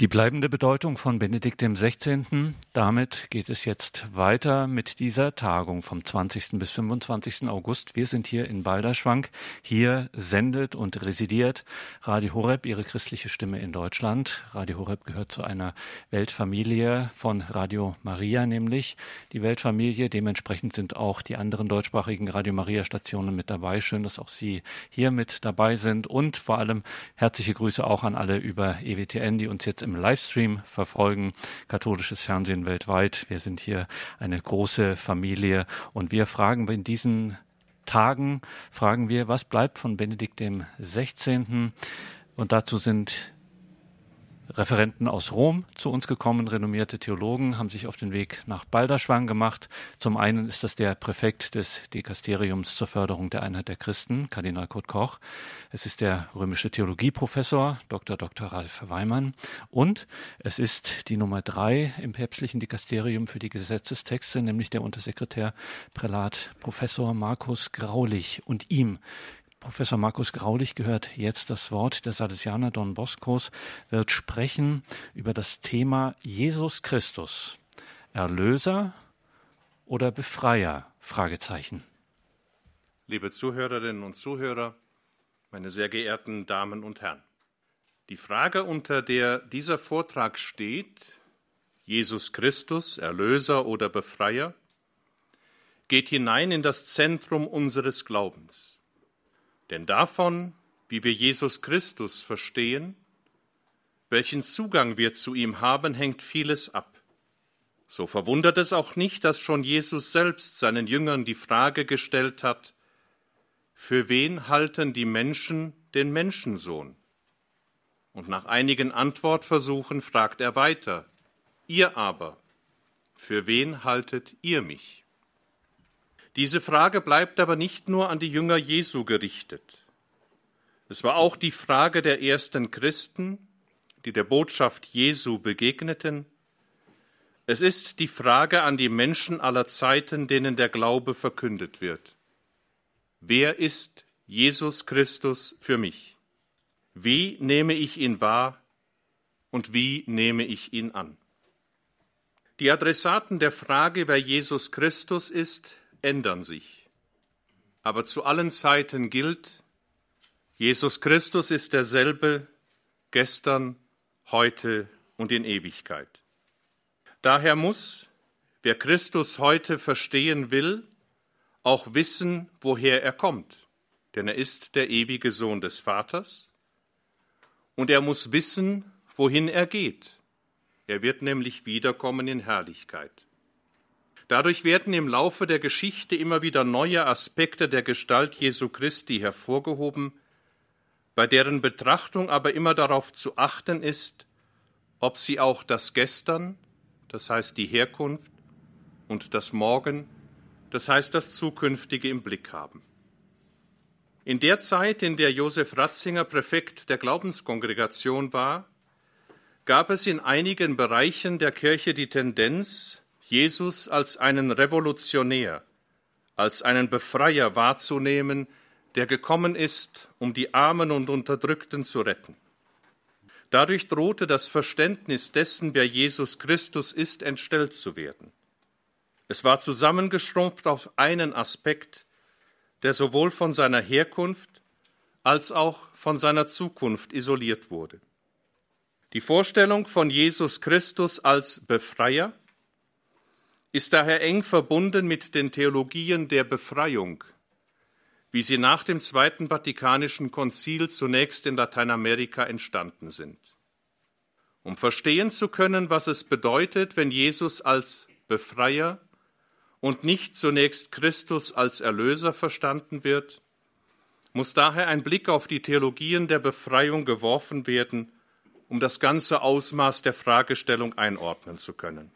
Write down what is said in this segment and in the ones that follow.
Die bleibende Bedeutung von Benedikt XVI. Damit geht es jetzt weiter mit dieser Tagung vom 20. bis 25. August. Wir sind hier in Balderschwang. Hier sendet und residiert Radio Horeb, ihre christliche Stimme in Deutschland. Radio Horeb gehört zu einer Weltfamilie von Radio Maria, nämlich die Weltfamilie. Dementsprechend sind auch die anderen deutschsprachigen Radio Maria Stationen mit dabei. Schön, dass auch Sie hier mit dabei sind und vor allem herzliche Grüße auch an alle über EWTN, die uns jetzt im Livestream verfolgen. Katholisches Fernsehen weltweit. Wir sind hier eine große Familie und wir fragen in diesen Tagen, fragen wir, was bleibt von Benedikt dem 16. Und dazu sind Referenten aus Rom zu uns gekommen, renommierte Theologen, haben sich auf den Weg nach Balderschwang gemacht. Zum einen ist das der Präfekt des Dekasteriums zur Förderung der Einheit der Christen, Kardinal Kurt Koch. Es ist der römische Theologieprofessor, Dr. Dr. Ralf Weimann. Und es ist die Nummer drei im päpstlichen Dekasterium für die Gesetzestexte, nämlich der Untersekretär Prälat Professor Markus Graulich. Und ihm Professor Markus Graulich gehört jetzt das Wort. Der Salesianer Don Boscos wird sprechen über das Thema Jesus Christus. Erlöser oder Befreier? Fragezeichen. Liebe Zuhörerinnen und Zuhörer, meine sehr geehrten Damen und Herren. Die Frage, unter der dieser Vortrag steht, Jesus Christus, Erlöser oder Befreier, geht hinein in das Zentrum unseres Glaubens. Denn davon, wie wir Jesus Christus verstehen, welchen Zugang wir zu ihm haben, hängt vieles ab. So verwundert es auch nicht, dass schon Jesus selbst seinen Jüngern die Frage gestellt hat, für wen halten die Menschen den Menschensohn? Und nach einigen Antwortversuchen fragt er weiter, ihr aber, für wen haltet ihr mich? Diese Frage bleibt aber nicht nur an die Jünger Jesu gerichtet. Es war auch die Frage der ersten Christen, die der Botschaft Jesu begegneten. Es ist die Frage an die Menschen aller Zeiten, denen der Glaube verkündet wird. Wer ist Jesus Christus für mich? Wie nehme ich ihn wahr und wie nehme ich ihn an? Die Adressaten der Frage, wer Jesus Christus ist, ändern sich. Aber zu allen Zeiten gilt, Jesus Christus ist derselbe gestern, heute und in Ewigkeit. Daher muss, wer Christus heute verstehen will, auch wissen, woher er kommt, denn er ist der ewige Sohn des Vaters, und er muss wissen, wohin er geht. Er wird nämlich wiederkommen in Herrlichkeit. Dadurch werden im Laufe der Geschichte immer wieder neue Aspekte der Gestalt Jesu Christi hervorgehoben, bei deren Betrachtung aber immer darauf zu achten ist, ob sie auch das Gestern, das heißt die Herkunft, und das Morgen, das heißt das Zukünftige im Blick haben. In der Zeit, in der Josef Ratzinger Präfekt der Glaubenskongregation war, gab es in einigen Bereichen der Kirche die Tendenz, Jesus als einen Revolutionär, als einen Befreier wahrzunehmen, der gekommen ist, um die Armen und Unterdrückten zu retten. Dadurch drohte das Verständnis dessen, wer Jesus Christus ist, entstellt zu werden. Es war zusammengeschrumpft auf einen Aspekt, der sowohl von seiner Herkunft als auch von seiner Zukunft isoliert wurde. Die Vorstellung von Jesus Christus als Befreier ist daher eng verbunden mit den Theologien der Befreiung, wie sie nach dem Zweiten Vatikanischen Konzil zunächst in Lateinamerika entstanden sind. Um verstehen zu können, was es bedeutet, wenn Jesus als Befreier und nicht zunächst Christus als Erlöser verstanden wird, muss daher ein Blick auf die Theologien der Befreiung geworfen werden, um das ganze Ausmaß der Fragestellung einordnen zu können.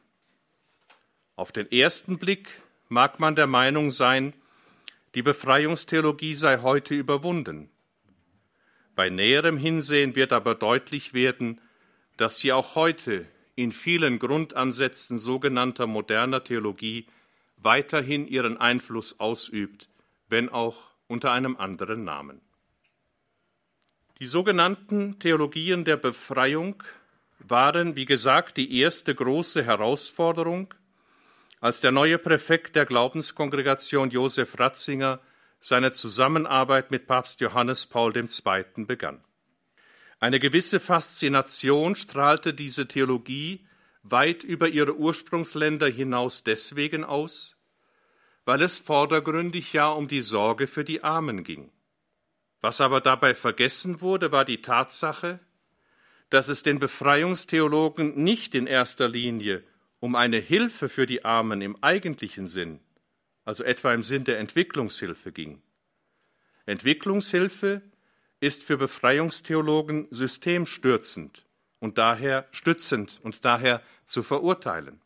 Auf den ersten Blick mag man der Meinung sein, die Befreiungstheologie sei heute überwunden. Bei näherem Hinsehen wird aber deutlich werden, dass sie auch heute in vielen Grundansätzen sogenannter moderner Theologie weiterhin ihren Einfluss ausübt, wenn auch unter einem anderen Namen. Die sogenannten Theologien der Befreiung waren, wie gesagt, die erste große Herausforderung, als der neue Präfekt der Glaubenskongregation Josef Ratzinger seine Zusammenarbeit mit Papst Johannes Paul II. begann. Eine gewisse Faszination strahlte diese Theologie weit über ihre Ursprungsländer hinaus deswegen aus, weil es vordergründig ja um die Sorge für die Armen ging. Was aber dabei vergessen wurde, war die Tatsache, dass es den Befreiungstheologen nicht in erster Linie um eine Hilfe für die Armen im eigentlichen Sinn, also etwa im Sinn der Entwicklungshilfe ging. Entwicklungshilfe ist für Befreiungstheologen systemstürzend und daher stützend und daher zu verurteilen.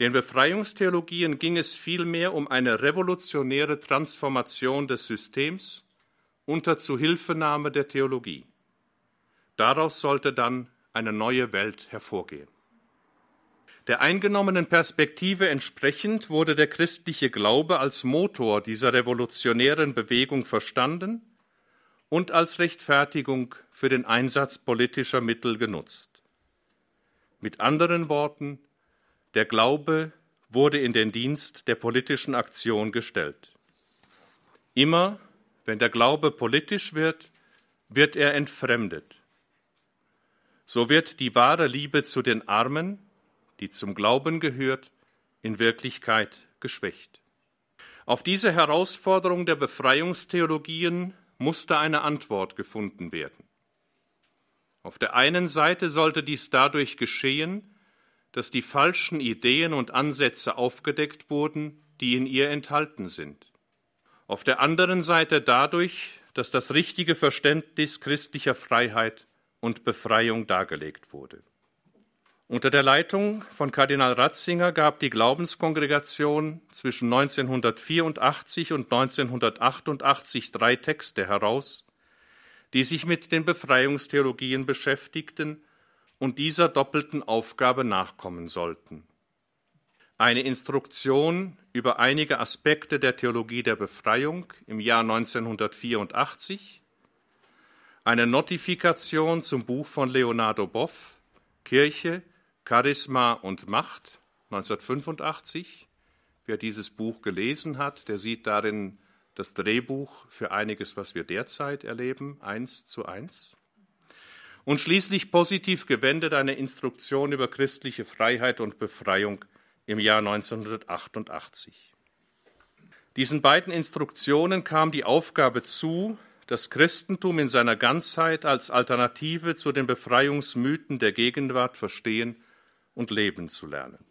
Den Befreiungstheologien ging es vielmehr um eine revolutionäre Transformation des Systems unter Zuhilfenahme der Theologie. Daraus sollte dann eine neue Welt hervorgehen. Der eingenommenen Perspektive entsprechend wurde der christliche Glaube als Motor dieser revolutionären Bewegung verstanden und als Rechtfertigung für den Einsatz politischer Mittel genutzt. Mit anderen Worten, der Glaube wurde in den Dienst der politischen Aktion gestellt. Immer, wenn der Glaube politisch wird, wird er entfremdet. So wird die wahre Liebe zu den Armen, die zum Glauben gehört, in Wirklichkeit geschwächt. Auf diese Herausforderung der Befreiungstheologien musste eine Antwort gefunden werden. Auf der einen Seite sollte dies dadurch geschehen, dass die falschen Ideen und Ansätze aufgedeckt wurden, die in ihr enthalten sind. Auf der anderen Seite dadurch, dass das richtige Verständnis christlicher Freiheit und Befreiung dargelegt wurde. Unter der Leitung von Kardinal Ratzinger gab die Glaubenskongregation zwischen 1984 und 1988 drei Texte heraus, die sich mit den Befreiungstheologien beschäftigten und dieser doppelten Aufgabe nachkommen sollten. Eine Instruktion über einige Aspekte der Theologie der Befreiung im Jahr 1984, eine Notifikation zum Buch von Leonardo Boff, Kirche, Charisma und Macht 1985. Wer dieses Buch gelesen hat, der sieht darin das Drehbuch für einiges, was wir derzeit erleben, eins zu eins. Und schließlich positiv gewendet eine Instruktion über christliche Freiheit und Befreiung im Jahr 1988. Diesen beiden Instruktionen kam die Aufgabe zu, das Christentum in seiner Ganzheit als Alternative zu den Befreiungsmythen der Gegenwart verstehen und leben zu lernen.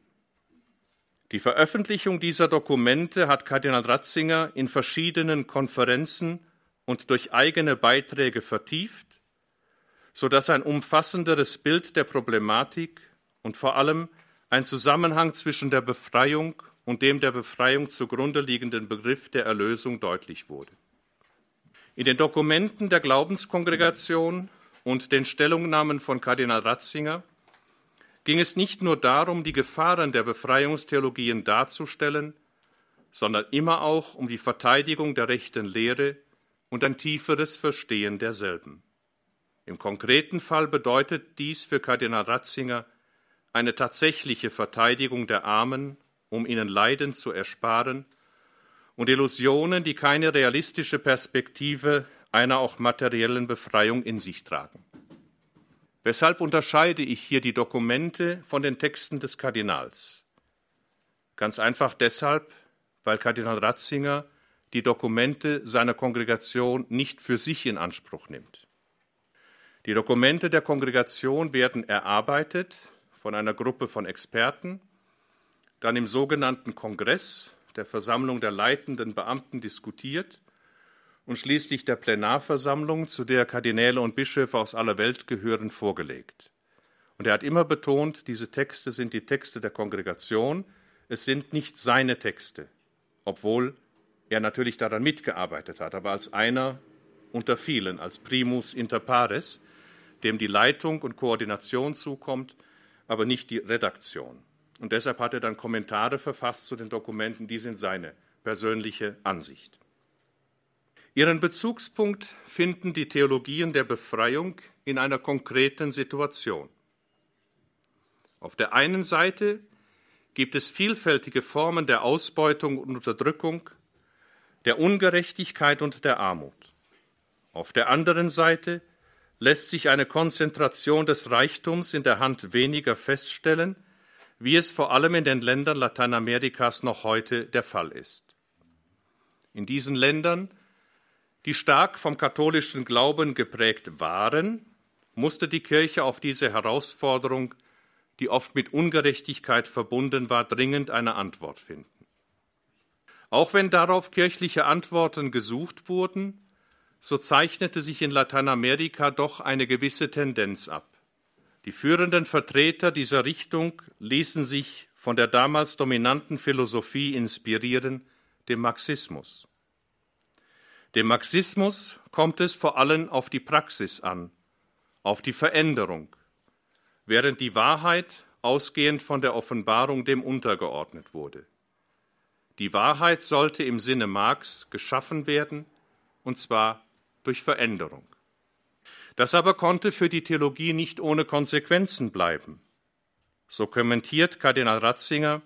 Die Veröffentlichung dieser Dokumente hat Kardinal Ratzinger in verschiedenen Konferenzen und durch eigene Beiträge vertieft, sodass ein umfassenderes Bild der Problematik und vor allem ein Zusammenhang zwischen der Befreiung und dem der Befreiung zugrunde liegenden Begriff der Erlösung deutlich wurde. In den Dokumenten der Glaubenskongregation und den Stellungnahmen von Kardinal Ratzinger ging es nicht nur darum, die Gefahren der Befreiungstheologien darzustellen, sondern immer auch um die Verteidigung der rechten Lehre und ein tieferes Verstehen derselben. Im konkreten Fall bedeutet dies für Kardinal Ratzinger eine tatsächliche Verteidigung der Armen, um ihnen Leiden zu ersparen und Illusionen, die keine realistische Perspektive einer auch materiellen Befreiung in sich tragen. Weshalb unterscheide ich hier die Dokumente von den Texten des Kardinals? Ganz einfach deshalb, weil Kardinal Ratzinger die Dokumente seiner Kongregation nicht für sich in Anspruch nimmt. Die Dokumente der Kongregation werden erarbeitet von einer Gruppe von Experten, dann im sogenannten Kongress der Versammlung der leitenden Beamten diskutiert und schließlich der Plenarversammlung, zu der Kardinäle und Bischöfe aus aller Welt gehören, vorgelegt. Und er hat immer betont, diese Texte sind die Texte der Kongregation, es sind nicht seine Texte, obwohl er natürlich daran mitgearbeitet hat, aber als einer unter vielen, als primus inter pares, dem die Leitung und Koordination zukommt, aber nicht die Redaktion. Und deshalb hat er dann Kommentare verfasst zu den Dokumenten, die sind seine persönliche Ansicht. Ihren Bezugspunkt finden die Theologien der Befreiung in einer konkreten Situation. Auf der einen Seite gibt es vielfältige Formen der Ausbeutung und Unterdrückung, der Ungerechtigkeit und der Armut. Auf der anderen Seite lässt sich eine Konzentration des Reichtums in der Hand weniger feststellen, wie es vor allem in den Ländern Lateinamerikas noch heute der Fall ist. In diesen Ländern, die stark vom katholischen Glauben geprägt waren, musste die Kirche auf diese Herausforderung, die oft mit Ungerechtigkeit verbunden war, dringend eine Antwort finden. Auch wenn darauf kirchliche Antworten gesucht wurden, so zeichnete sich in Lateinamerika doch eine gewisse Tendenz ab. Die führenden Vertreter dieser Richtung ließen sich von der damals dominanten Philosophie inspirieren, dem Marxismus. Dem Marxismus kommt es vor allem auf die Praxis an, auf die Veränderung, während die Wahrheit ausgehend von der Offenbarung dem untergeordnet wurde. Die Wahrheit sollte im Sinne Marx geschaffen werden, und zwar durch Veränderung. Das aber konnte für die Theologie nicht ohne Konsequenzen bleiben. So kommentiert Kardinal Ratzinger,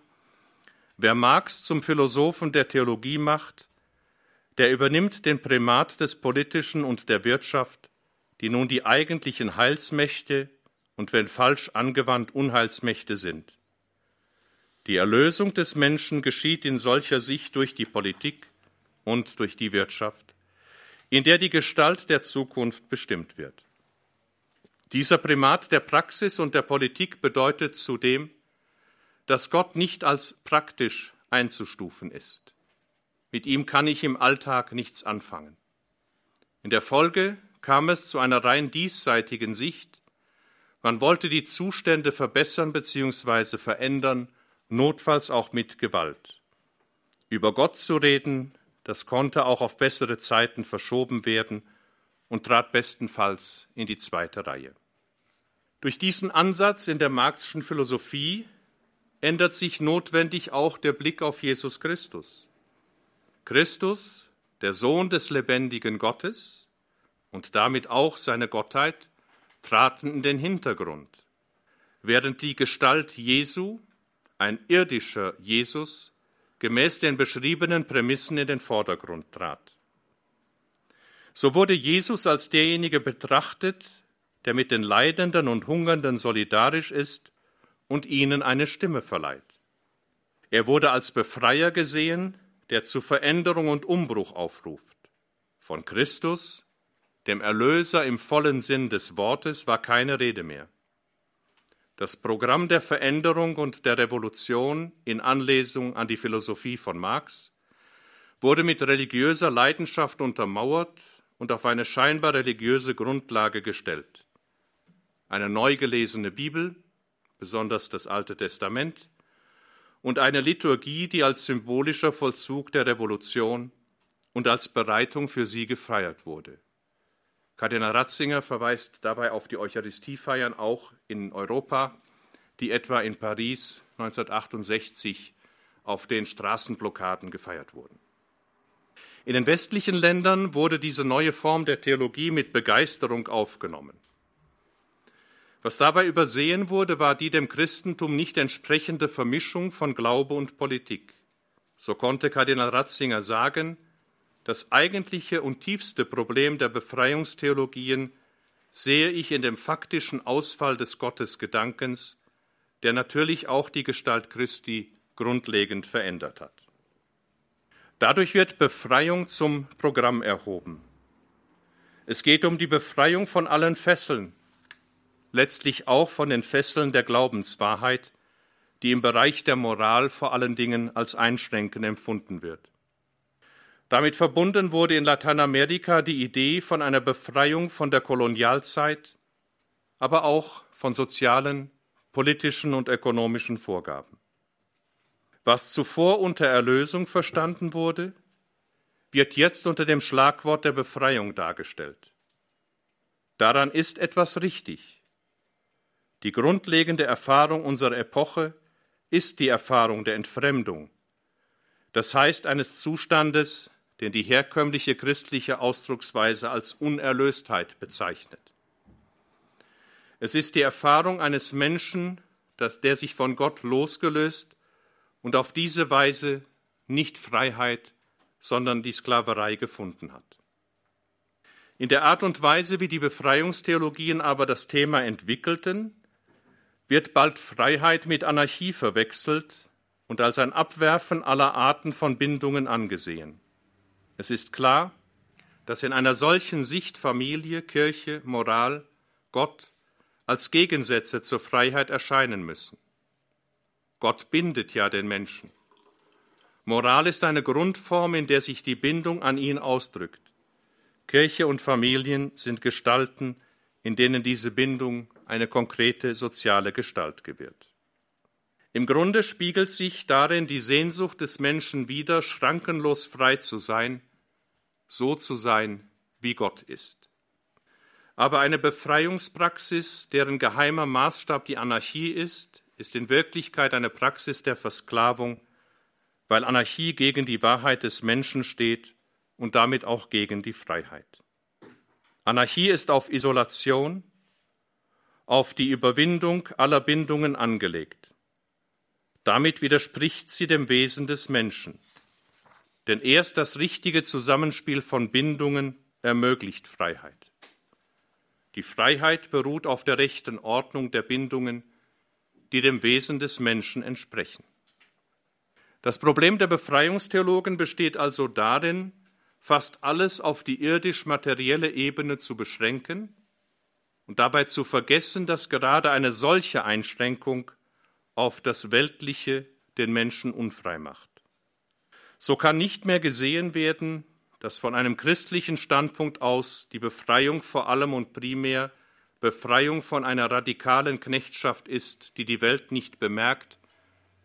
wer Marx zum Philosophen der Theologie macht, der übernimmt den Primat des Politischen und der Wirtschaft, die nun die eigentlichen Heilsmächte und wenn falsch angewandt Unheilsmächte sind. Die Erlösung des Menschen geschieht in solcher Sicht durch die Politik und durch die Wirtschaft, in der die Gestalt der Zukunft bestimmt wird. Dieser Primat der Praxis und der Politik bedeutet zudem, dass Gott nicht als praktisch einzustufen ist. Mit ihm kann ich im Alltag nichts anfangen. In der Folge kam es zu einer rein diesseitigen Sicht. Man wollte die Zustände verbessern bzw. verändern notfalls auch mit Gewalt. Über Gott zu reden, das konnte auch auf bessere Zeiten verschoben werden und trat bestenfalls in die zweite Reihe. Durch diesen Ansatz in der marxischen Philosophie ändert sich notwendig auch der Blick auf Jesus Christus. Christus, der Sohn des lebendigen Gottes und damit auch seine Gottheit, traten in den Hintergrund, während die Gestalt Jesu ein irdischer Jesus gemäß den beschriebenen Prämissen in den Vordergrund trat. So wurde Jesus als derjenige betrachtet, der mit den Leidenden und Hungernden solidarisch ist und ihnen eine Stimme verleiht. Er wurde als Befreier gesehen, der zu Veränderung und Umbruch aufruft. Von Christus, dem Erlöser im vollen Sinn des Wortes, war keine Rede mehr. Das Programm der Veränderung und der Revolution in Anlesung an die Philosophie von Marx wurde mit religiöser Leidenschaft untermauert und auf eine scheinbar religiöse Grundlage gestellt. Eine neu gelesene Bibel, besonders das Alte Testament, und eine Liturgie, die als symbolischer Vollzug der Revolution und als Bereitung für sie gefeiert wurde. Kardinal Ratzinger verweist dabei auf die Eucharistiefeiern auch in Europa, die etwa in Paris 1968 auf den Straßenblockaden gefeiert wurden. In den westlichen Ländern wurde diese neue Form der Theologie mit Begeisterung aufgenommen. Was dabei übersehen wurde, war die dem Christentum nicht entsprechende Vermischung von Glaube und Politik. So konnte Kardinal Ratzinger sagen, das eigentliche und tiefste Problem der Befreiungstheologien sehe ich in dem faktischen Ausfall des Gottesgedankens, der natürlich auch die Gestalt Christi grundlegend verändert hat. Dadurch wird Befreiung zum Programm erhoben. Es geht um die Befreiung von allen Fesseln, letztlich auch von den Fesseln der Glaubenswahrheit, die im Bereich der Moral vor allen Dingen als einschränkend empfunden wird. Damit verbunden wurde in Lateinamerika die Idee von einer Befreiung von der Kolonialzeit, aber auch von sozialen, politischen und ökonomischen Vorgaben. Was zuvor unter Erlösung verstanden wurde, wird jetzt unter dem Schlagwort der Befreiung dargestellt. Daran ist etwas richtig. Die grundlegende Erfahrung unserer Epoche ist die Erfahrung der Entfremdung, das heißt eines Zustandes, den die herkömmliche christliche Ausdrucksweise als Unerlöstheit bezeichnet. Es ist die Erfahrung eines Menschen, dass der sich von Gott losgelöst und auf diese Weise nicht Freiheit, sondern die Sklaverei gefunden hat. In der Art und Weise, wie die Befreiungstheologien aber das Thema entwickelten, wird bald Freiheit mit Anarchie verwechselt und als ein Abwerfen aller Arten von Bindungen angesehen. Es ist klar, dass in einer solchen Sicht Familie, Kirche, Moral, Gott als Gegensätze zur Freiheit erscheinen müssen. Gott bindet ja den Menschen. Moral ist eine Grundform, in der sich die Bindung an ihn ausdrückt. Kirche und Familien sind Gestalten, in denen diese Bindung eine konkrete soziale Gestalt gewährt. Im Grunde spiegelt sich darin die Sehnsucht des Menschen wider, schrankenlos frei zu sein, so zu sein, wie Gott ist. Aber eine Befreiungspraxis, deren geheimer Maßstab die Anarchie ist, ist in Wirklichkeit eine Praxis der Versklavung, weil Anarchie gegen die Wahrheit des Menschen steht und damit auch gegen die Freiheit. Anarchie ist auf Isolation, auf die Überwindung aller Bindungen angelegt. Damit widerspricht sie dem Wesen des Menschen. Denn erst das richtige Zusammenspiel von Bindungen ermöglicht Freiheit. Die Freiheit beruht auf der rechten Ordnung der Bindungen, die dem Wesen des Menschen entsprechen. Das Problem der Befreiungstheologen besteht also darin, fast alles auf die irdisch-materielle Ebene zu beschränken und dabei zu vergessen, dass gerade eine solche Einschränkung auf das Weltliche den Menschen unfrei macht. So kann nicht mehr gesehen werden, dass von einem christlichen Standpunkt aus die Befreiung vor allem und primär Befreiung von einer radikalen Knechtschaft ist, die die Welt nicht bemerkt,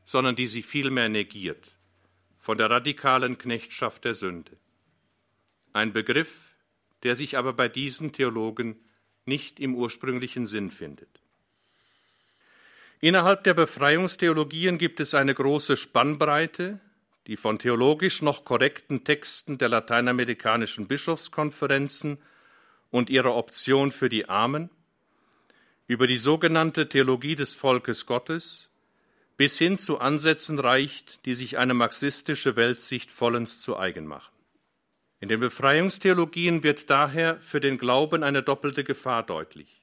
sondern die sie vielmehr negiert, von der radikalen Knechtschaft der Sünde. Ein Begriff, der sich aber bei diesen Theologen nicht im ursprünglichen Sinn findet. Innerhalb der Befreiungstheologien gibt es eine große Spannbreite, die von theologisch noch korrekten Texten der lateinamerikanischen Bischofskonferenzen und ihrer Option für die Armen über die sogenannte Theologie des Volkes Gottes bis hin zu Ansätzen reicht, die sich eine marxistische Weltsicht vollends zu eigen machen. In den Befreiungstheologien wird daher für den Glauben eine doppelte Gefahr deutlich.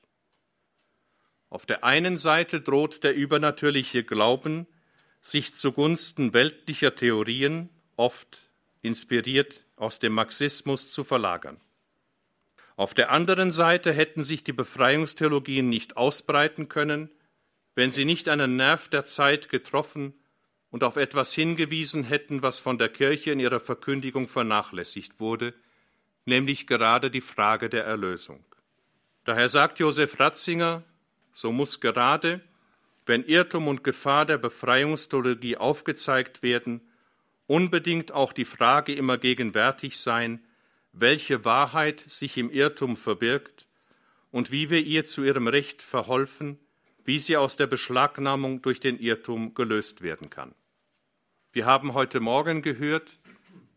Auf der einen Seite droht der übernatürliche Glauben, sich zugunsten weltlicher Theorien, oft inspiriert aus dem Marxismus, zu verlagern. Auf der anderen Seite hätten sich die Befreiungstheologien nicht ausbreiten können, wenn sie nicht einen Nerv der Zeit getroffen und auf etwas hingewiesen hätten, was von der Kirche in ihrer Verkündigung vernachlässigt wurde, nämlich gerade die Frage der Erlösung. Daher sagt Josef Ratzinger, so muss gerade, wenn Irrtum und Gefahr der Befreiungstheologie aufgezeigt werden, unbedingt auch die Frage immer gegenwärtig sein, welche Wahrheit sich im Irrtum verbirgt und wie wir ihr zu ihrem Recht verholfen, wie sie aus der Beschlagnahmung durch den Irrtum gelöst werden kann. Wir haben heute Morgen gehört,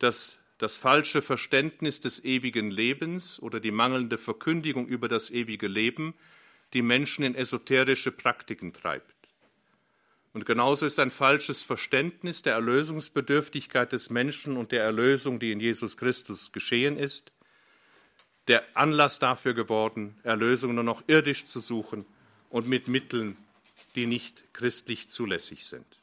dass das falsche Verständnis des ewigen Lebens oder die mangelnde Verkündigung über das ewige Leben die Menschen in esoterische Praktiken treibt. Und genauso ist ein falsches Verständnis der Erlösungsbedürftigkeit des Menschen und der Erlösung, die in Jesus Christus geschehen ist, der Anlass dafür geworden, Erlösung nur noch irdisch zu suchen und mit Mitteln, die nicht christlich zulässig sind.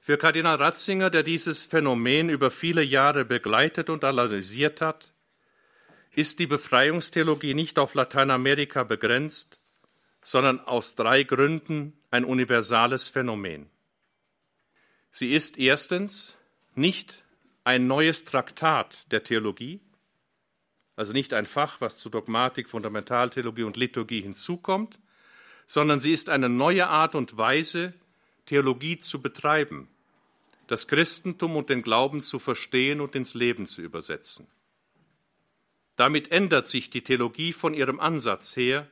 Für Kardinal Ratzinger, der dieses Phänomen über viele Jahre begleitet und analysiert hat, ist die Befreiungstheologie nicht auf Lateinamerika begrenzt, sondern aus drei Gründen ein universales Phänomen. Sie ist erstens nicht ein neues Traktat der Theologie, also nicht ein Fach, was zu Dogmatik, Fundamentaltheologie und Liturgie hinzukommt, sondern sie ist eine neue Art und Weise, Theologie zu betreiben, das Christentum und den Glauben zu verstehen und ins Leben zu übersetzen. Damit ändert sich die Theologie von ihrem Ansatz her,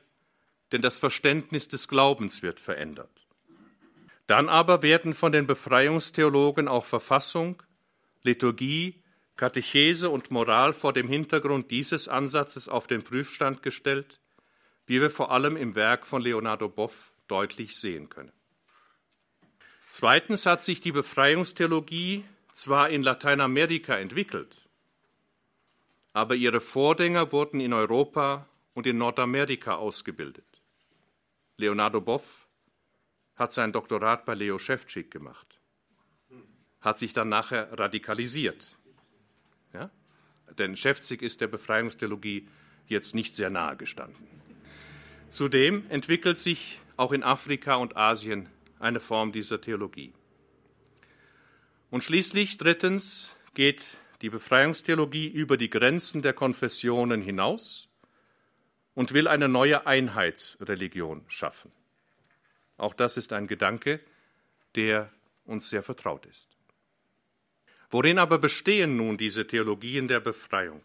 denn das Verständnis des Glaubens wird verändert. Dann aber werden von den Befreiungstheologen auch Verfassung, Liturgie, Katechese und Moral vor dem Hintergrund dieses Ansatzes auf den Prüfstand gestellt wie wir vor allem im Werk von Leonardo Boff deutlich sehen können. Zweitens hat sich die Befreiungstheologie zwar in Lateinamerika entwickelt, aber ihre Vorgänger wurden in Europa und in Nordamerika ausgebildet. Leonardo Boff hat sein Doktorat bei Leo Schewtschik gemacht, hat sich dann nachher radikalisiert. Ja? Denn Schewtschik ist der Befreiungstheologie jetzt nicht sehr nahe gestanden. Zudem entwickelt sich auch in Afrika und Asien eine Form dieser Theologie. Und schließlich drittens geht die Befreiungstheologie über die Grenzen der Konfessionen hinaus und will eine neue Einheitsreligion schaffen. Auch das ist ein Gedanke, der uns sehr vertraut ist. Worin aber bestehen nun diese Theologien der Befreiung?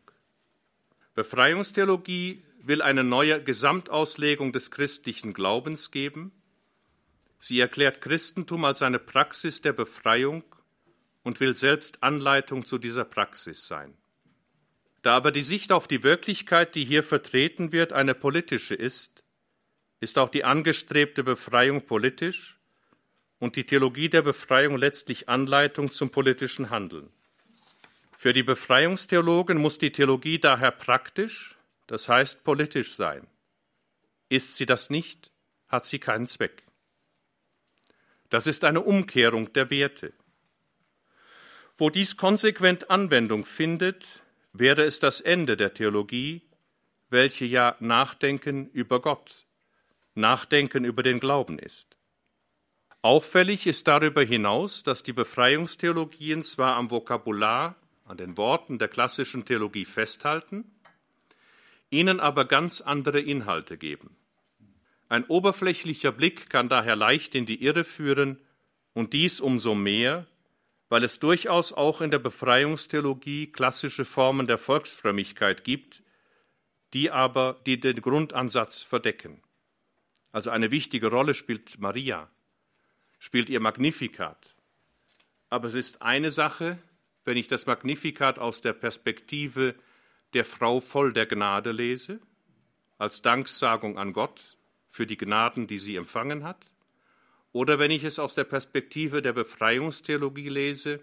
Befreiungstheologie will eine neue Gesamtauslegung des christlichen Glaubens geben. Sie erklärt Christentum als eine Praxis der Befreiung und will selbst Anleitung zu dieser Praxis sein. Da aber die Sicht auf die Wirklichkeit, die hier vertreten wird, eine politische ist, ist auch die angestrebte Befreiung politisch und die Theologie der Befreiung letztlich Anleitung zum politischen Handeln. Für die Befreiungstheologen muss die Theologie daher praktisch, das heißt politisch sein. Ist sie das nicht, hat sie keinen Zweck. Das ist eine Umkehrung der Werte. Wo dies konsequent Anwendung findet, wäre es das Ende der Theologie, welche ja Nachdenken über Gott, Nachdenken über den Glauben ist. Auffällig ist darüber hinaus, dass die Befreiungstheologien zwar am Vokabular, an den Worten der klassischen Theologie festhalten, ihnen aber ganz andere Inhalte geben. Ein oberflächlicher Blick kann daher leicht in die Irre führen, und dies umso mehr, weil es durchaus auch in der Befreiungstheologie klassische Formen der Volksfrömmigkeit gibt, die aber die den Grundansatz verdecken. Also eine wichtige Rolle spielt Maria, spielt ihr Magnificat. Aber es ist eine Sache, wenn ich das Magnificat aus der Perspektive der Frau voll der Gnade lese, als Danksagung an Gott für die Gnaden, die sie empfangen hat, oder wenn ich es aus der Perspektive der Befreiungstheologie lese,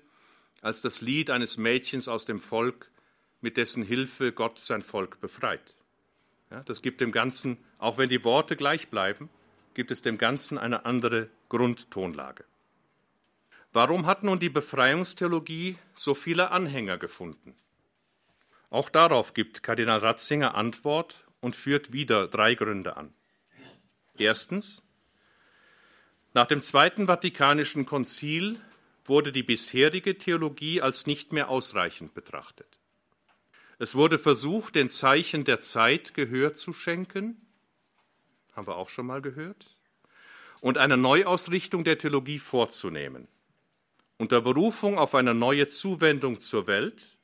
als das Lied eines Mädchens aus dem Volk, mit dessen Hilfe Gott sein Volk befreit. Ja, das gibt dem Ganzen, auch wenn die Worte gleich bleiben, gibt es dem Ganzen eine andere Grundtonlage. Warum hat nun die Befreiungstheologie so viele Anhänger gefunden? Auch darauf gibt Kardinal Ratzinger Antwort und führt wieder drei Gründe an. Erstens, nach dem Zweiten Vatikanischen Konzil wurde die bisherige Theologie als nicht mehr ausreichend betrachtet. Es wurde versucht, den Zeichen der Zeit Gehör zu schenken, haben wir auch schon mal gehört, und eine Neuausrichtung der Theologie vorzunehmen. Unter Berufung auf eine neue Zuwendung zur Welt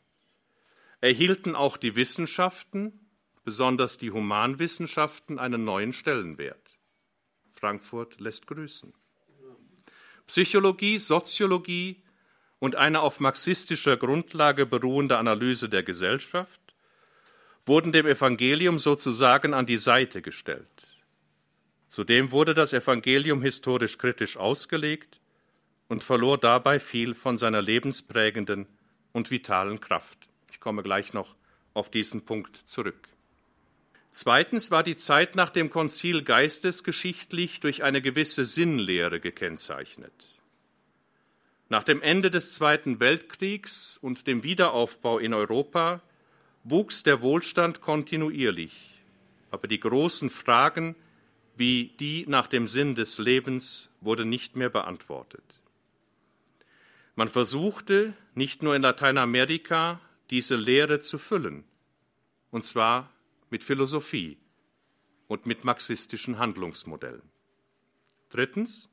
erhielten auch die Wissenschaften, besonders die Humanwissenschaften, einen neuen Stellenwert. Frankfurt lässt grüßen. Psychologie, Soziologie und eine auf marxistischer Grundlage beruhende Analyse der Gesellschaft wurden dem Evangelium sozusagen an die Seite gestellt. Zudem wurde das Evangelium historisch kritisch ausgelegt und verlor dabei viel von seiner lebensprägenden und vitalen Kraft. Ich komme gleich noch auf diesen Punkt zurück. Zweitens war die Zeit nach dem Konzil geistesgeschichtlich durch eine gewisse Sinnlehre gekennzeichnet. Nach dem Ende des Zweiten Weltkriegs und dem Wiederaufbau in Europa wuchs der Wohlstand kontinuierlich, aber die großen Fragen wie die nach dem Sinn des Lebens wurden nicht mehr beantwortet. Man versuchte, nicht nur in Lateinamerika, diese Lehre zu füllen, und zwar mit Philosophie und mit marxistischen Handlungsmodellen. Drittens.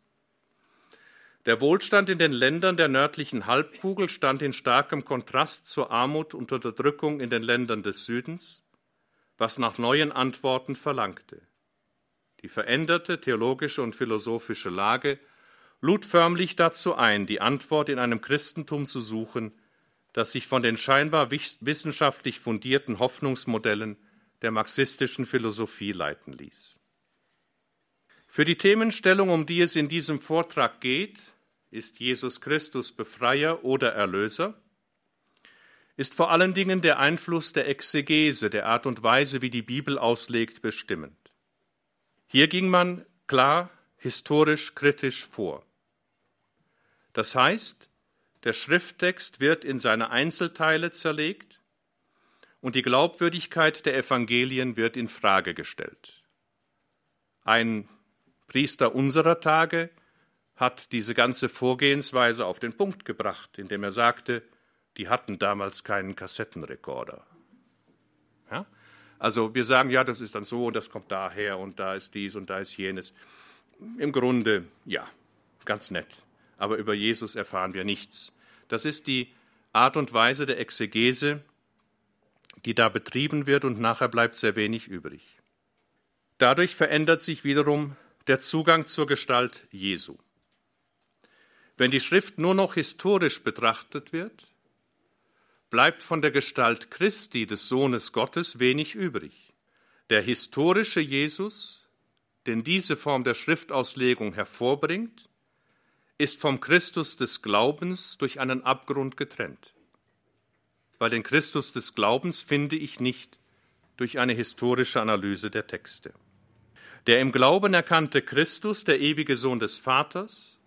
Der Wohlstand in den Ländern der nördlichen Halbkugel stand in starkem Kontrast zur Armut und Unterdrückung in den Ländern des Südens, was nach neuen Antworten verlangte. Die veränderte theologische und philosophische Lage lud förmlich dazu ein, die Antwort in einem Christentum zu suchen, das sich von den scheinbar wissenschaftlich fundierten Hoffnungsmodellen der marxistischen Philosophie leiten ließ. Für die Themenstellung, um die es in diesem Vortrag geht, ist Jesus Christus Befreier oder Erlöser, ist vor allen Dingen der Einfluss der Exegese, der Art und Weise, wie die Bibel auslegt, bestimmend. Hier ging man klar historisch kritisch vor. Das heißt, der Schrifttext wird in seine Einzelteile zerlegt und die Glaubwürdigkeit der Evangelien wird in Frage gestellt. Ein Priester unserer Tage hat diese ganze Vorgehensweise auf den Punkt gebracht, indem er sagte, die hatten damals keinen Kassettenrekorder. Ja? Also wir sagen, ja, das ist dann so und das kommt daher und da ist dies und da ist jenes. Im Grunde, ja, ganz nett. Aber über Jesus erfahren wir nichts. Das ist die Art und Weise der Exegese, die da betrieben wird und nachher bleibt sehr wenig übrig. Dadurch verändert sich wiederum der Zugang zur Gestalt Jesu. Wenn die Schrift nur noch historisch betrachtet wird, bleibt von der Gestalt Christi, des Sohnes Gottes, wenig übrig. Der historische Jesus, den diese Form der Schriftauslegung hervorbringt, ist vom Christus des Glaubens durch einen Abgrund getrennt. Weil den Christus des Glaubens finde ich nicht durch eine historische Analyse der Texte. Der im Glauben erkannte Christus, der ewige Sohn des Vaters,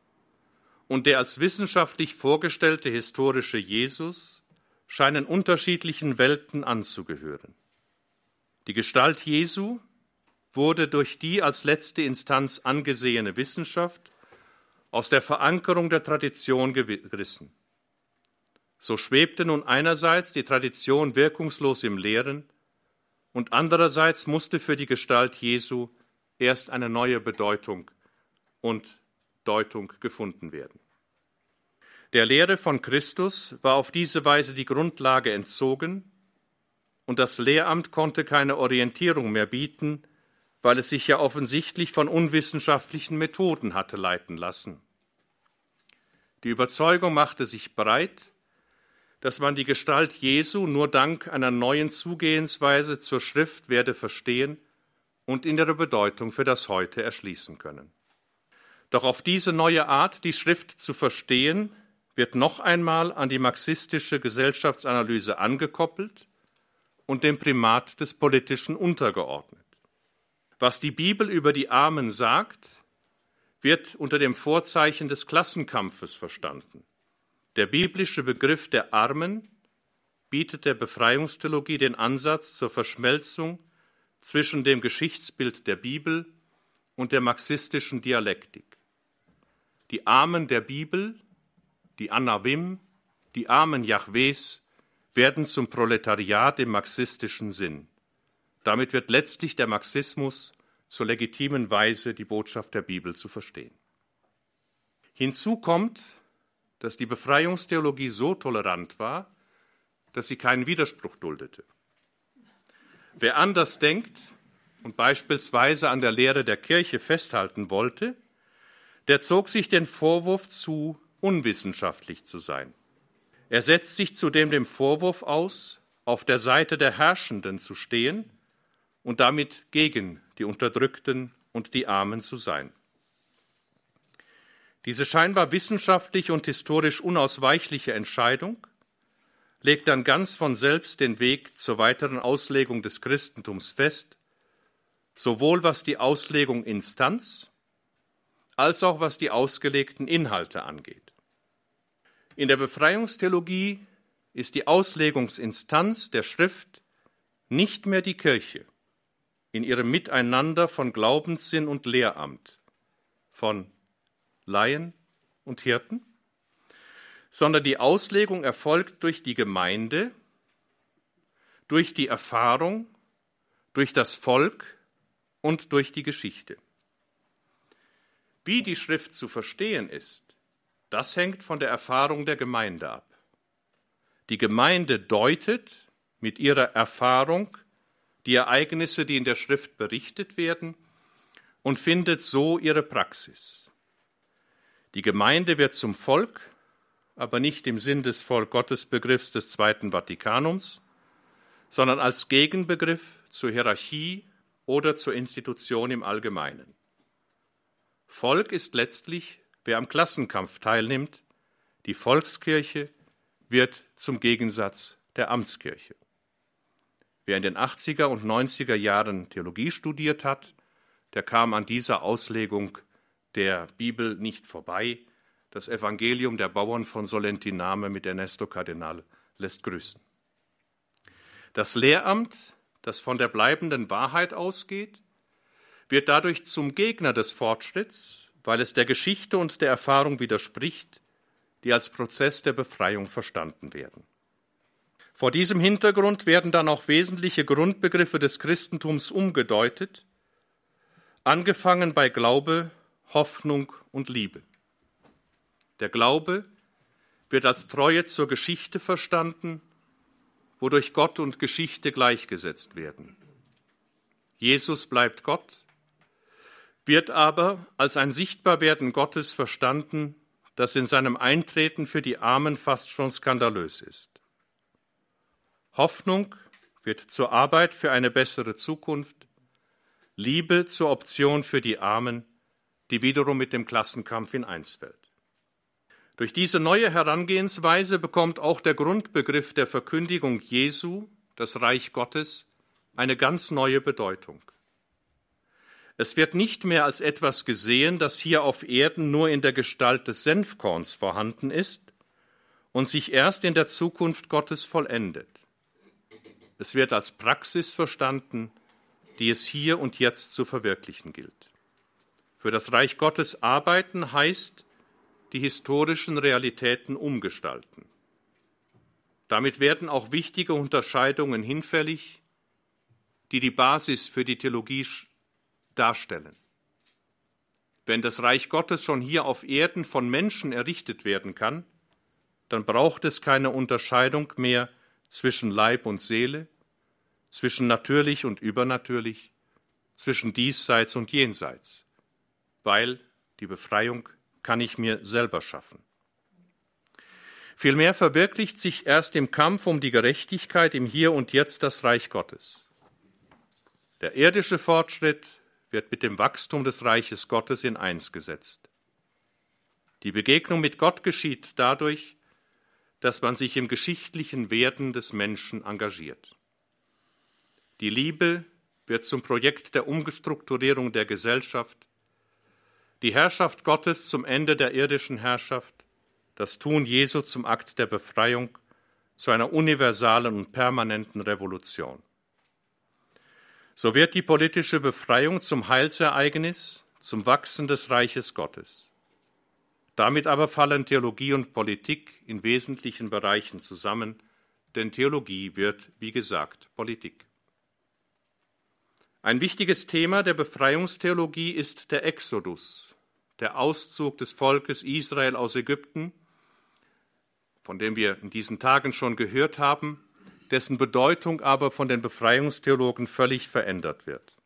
und der als wissenschaftlich vorgestellte historische Jesus scheinen unterschiedlichen Welten anzugehören. Die Gestalt Jesu wurde durch die als letzte Instanz angesehene Wissenschaft aus der Verankerung der Tradition gerissen. So schwebte nun einerseits die Tradition wirkungslos im Leeren und andererseits musste für die Gestalt Jesu erst eine neue Bedeutung und Deutung gefunden werden. Der Lehre von Christus war auf diese Weise die Grundlage entzogen und das Lehramt konnte keine Orientierung mehr bieten, weil es sich ja offensichtlich von unwissenschaftlichen Methoden hatte leiten lassen. Die Überzeugung machte sich breit, dass man die Gestalt Jesu nur dank einer neuen Zugehensweise zur Schrift werde verstehen und in ihrer Bedeutung für das Heute erschließen können. Doch auf diese neue Art, die Schrift zu verstehen, wird noch einmal an die marxistische Gesellschaftsanalyse angekoppelt und dem Primat des Politischen untergeordnet. Was die Bibel über die Armen sagt, wird unter dem Vorzeichen des Klassenkampfes verstanden. Der biblische Begriff der Armen bietet der Befreiungstheologie den Ansatz zur Verschmelzung zwischen dem Geschichtsbild der Bibel und der marxistischen Dialektik. Die Armen der Bibel die Anawim, die Armen Jahwes, werden zum Proletariat im marxistischen Sinn. Damit wird letztlich der Marxismus zur legitimen Weise die Botschaft der Bibel zu verstehen. Hinzu kommt, dass die Befreiungstheologie so tolerant war, dass sie keinen Widerspruch duldete. Wer anders denkt und beispielsweise an der Lehre der Kirche festhalten wollte, der zog sich den Vorwurf zu, unwissenschaftlich zu sein. Er setzt sich zudem dem Vorwurf aus, auf der Seite der Herrschenden zu stehen und damit gegen die Unterdrückten und die Armen zu sein. Diese scheinbar wissenschaftlich und historisch unausweichliche Entscheidung legt dann ganz von selbst den Weg zur weiteren Auslegung des Christentums fest, sowohl was die Auslegung Instanz als auch was die ausgelegten Inhalte angeht. In der Befreiungstheologie ist die Auslegungsinstanz der Schrift nicht mehr die Kirche in ihrem Miteinander von Glaubenssinn und Lehramt, von Laien und Hirten, sondern die Auslegung erfolgt durch die Gemeinde, durch die Erfahrung, durch das Volk und durch die Geschichte. Wie die Schrift zu verstehen ist, das hängt von der Erfahrung der Gemeinde ab. Die Gemeinde deutet mit ihrer Erfahrung die Ereignisse, die in der Schrift berichtet werden, und findet so ihre Praxis. Die Gemeinde wird zum Volk, aber nicht im Sinn des Volk-Gottes-Begriffs des Zweiten Vatikanums, sondern als Gegenbegriff zur Hierarchie oder zur Institution im Allgemeinen. Volk ist letztlich wer am Klassenkampf teilnimmt. Die Volkskirche wird zum Gegensatz der Amtskirche. Wer in den 80er und 90er Jahren Theologie studiert hat, der kam an dieser Auslegung der Bibel nicht vorbei. Das Evangelium der Bauern von Solentiname mit Ernesto Kardinal lässt grüßen. Das Lehramt, das von der bleibenden Wahrheit ausgeht, wird dadurch zum Gegner des Fortschritts, weil es der Geschichte und der Erfahrung widerspricht, die als Prozess der Befreiung verstanden werden. Vor diesem Hintergrund werden dann auch wesentliche Grundbegriffe des Christentums umgedeutet, angefangen bei Glaube, Hoffnung und Liebe. Der Glaube wird als Treue zur Geschichte verstanden, wodurch Gott und Geschichte gleichgesetzt werden. Jesus bleibt Gott, wird aber als ein Sichtbarwerden Gottes verstanden, das in seinem Eintreten für die Armen fast schon skandalös ist. Hoffnung wird zur Arbeit für eine bessere Zukunft, Liebe zur Option für die Armen, die wiederum mit dem Klassenkampf in eins fällt. Durch diese neue Herangehensweise bekommt auch der Grundbegriff der Verkündigung Jesu, das Reich Gottes, eine ganz neue Bedeutung. Es wird nicht mehr als etwas gesehen, das hier auf Erden nur in der Gestalt des Senfkorns vorhanden ist und sich erst in der Zukunft Gottes vollendet. Es wird als Praxis verstanden, die es hier und jetzt zu verwirklichen gilt. Für das Reich Gottes arbeiten heißt, die historischen Realitäten umgestalten. Damit werden auch wichtige Unterscheidungen hinfällig, die die Basis für die Theologie darstellen. Wenn das Reich Gottes schon hier auf Erden von Menschen errichtet werden kann, dann braucht es keine Unterscheidung mehr zwischen Leib und Seele, zwischen natürlich und übernatürlich, zwischen diesseits und jenseits, weil die Befreiung kann ich mir selber schaffen. Vielmehr verwirklicht sich erst im Kampf um die Gerechtigkeit im Hier und Jetzt das Reich Gottes. Der irdische Fortschritt wird mit dem Wachstum des Reiches Gottes in eins gesetzt. Die Begegnung mit Gott geschieht dadurch, dass man sich im geschichtlichen Werden des Menschen engagiert. Die Liebe wird zum Projekt der Umstrukturierung der Gesellschaft, die Herrschaft Gottes zum Ende der irdischen Herrschaft, das Tun Jesu zum Akt der Befreiung, zu einer universalen und permanenten Revolution. So wird die politische Befreiung zum Heilsereignis, zum Wachsen des Reiches Gottes. Damit aber fallen Theologie und Politik in wesentlichen Bereichen zusammen, denn Theologie wird, wie gesagt, Politik. Ein wichtiges Thema der Befreiungstheologie ist der Exodus, der Auszug des Volkes Israel aus Ägypten, von dem wir in diesen Tagen schon gehört haben, dessen Bedeutung aber von den Befreiungstheologen völlig verändert wird.